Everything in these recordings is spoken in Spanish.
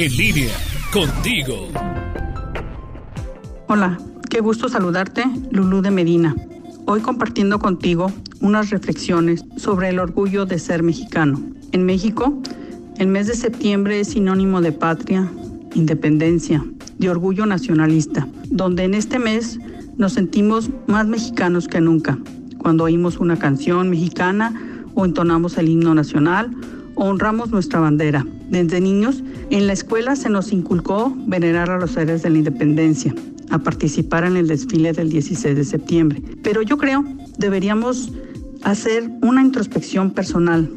En línea, contigo. Hola, qué gusto saludarte, Lulú de Medina. Hoy compartiendo contigo unas reflexiones sobre el orgullo de ser mexicano. En México, el mes de septiembre es sinónimo de patria, independencia, de orgullo nacionalista, donde en este mes nos sentimos más mexicanos que nunca, cuando oímos una canción mexicana o entonamos el himno nacional o honramos nuestra bandera. Desde niños, en la escuela se nos inculcó venerar a los héroes de la independencia, a participar en el desfile del 16 de septiembre. Pero yo creo deberíamos hacer una introspección personal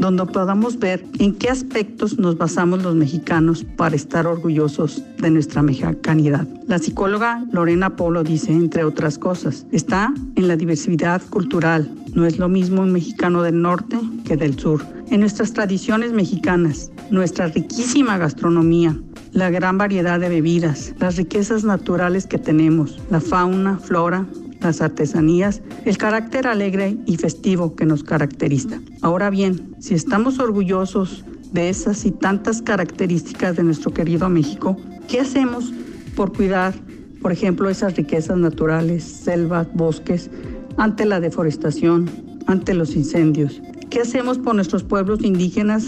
donde podamos ver en qué aspectos nos basamos los mexicanos para estar orgullosos de nuestra mexicanidad. La psicóloga Lorena Polo dice, entre otras cosas, está en la diversidad cultural. No es lo mismo un mexicano del norte que del sur. En nuestras tradiciones mexicanas, nuestra riquísima gastronomía, la gran variedad de bebidas, las riquezas naturales que tenemos, la fauna, flora, las artesanías, el carácter alegre y festivo que nos caracteriza. Ahora bien, si estamos orgullosos de esas y tantas características de nuestro querido México, ¿qué hacemos por cuidar, por ejemplo, esas riquezas naturales, selvas, bosques, ante la deforestación, ante los incendios? ¿Qué hacemos por nuestros pueblos indígenas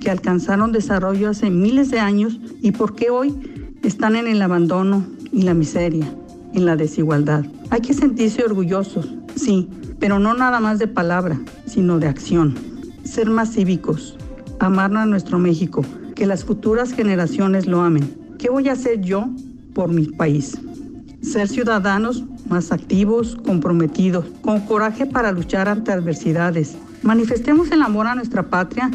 que alcanzaron desarrollo hace miles de años y por qué hoy están en el abandono y la miseria? En la desigualdad. Hay que sentirse orgullosos, sí, pero no nada más de palabra, sino de acción. Ser más cívicos, amar a nuestro México, que las futuras generaciones lo amen. ¿Qué voy a hacer yo por mi país? Ser ciudadanos más activos, comprometidos, con coraje para luchar ante adversidades. Manifestemos el amor a nuestra patria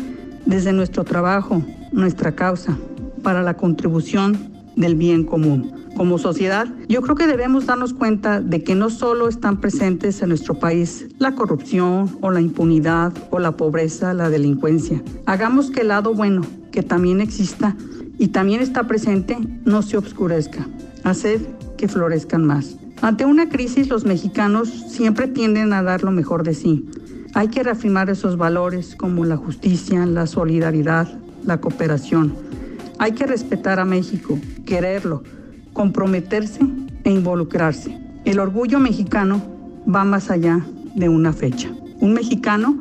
desde nuestro trabajo, nuestra causa, para la contribución del bien común como sociedad, yo creo que debemos darnos cuenta de que no solo están presentes en nuestro país la corrupción o la impunidad o la pobreza, la delincuencia. Hagamos que el lado bueno, que también exista y también está presente, no se obscurezca. Haced que florezcan más. Ante una crisis, los mexicanos siempre tienden a dar lo mejor de sí. Hay que reafirmar esos valores como la justicia, la solidaridad, la cooperación. Hay que respetar a México, quererlo, comprometerse e involucrarse. El orgullo mexicano va más allá de una fecha. Un mexicano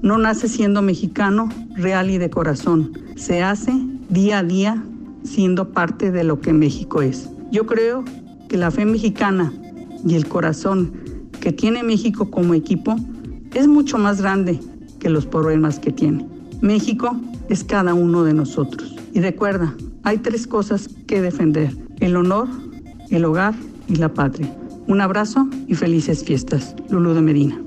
no nace siendo mexicano real y de corazón, se hace día a día siendo parte de lo que México es. Yo creo que la fe mexicana y el corazón que tiene México como equipo es mucho más grande que los problemas que tiene. México es cada uno de nosotros. Y recuerda, hay tres cosas que defender el honor, el hogar y la patria. Un abrazo y felices fiestas. Lulú de Medina.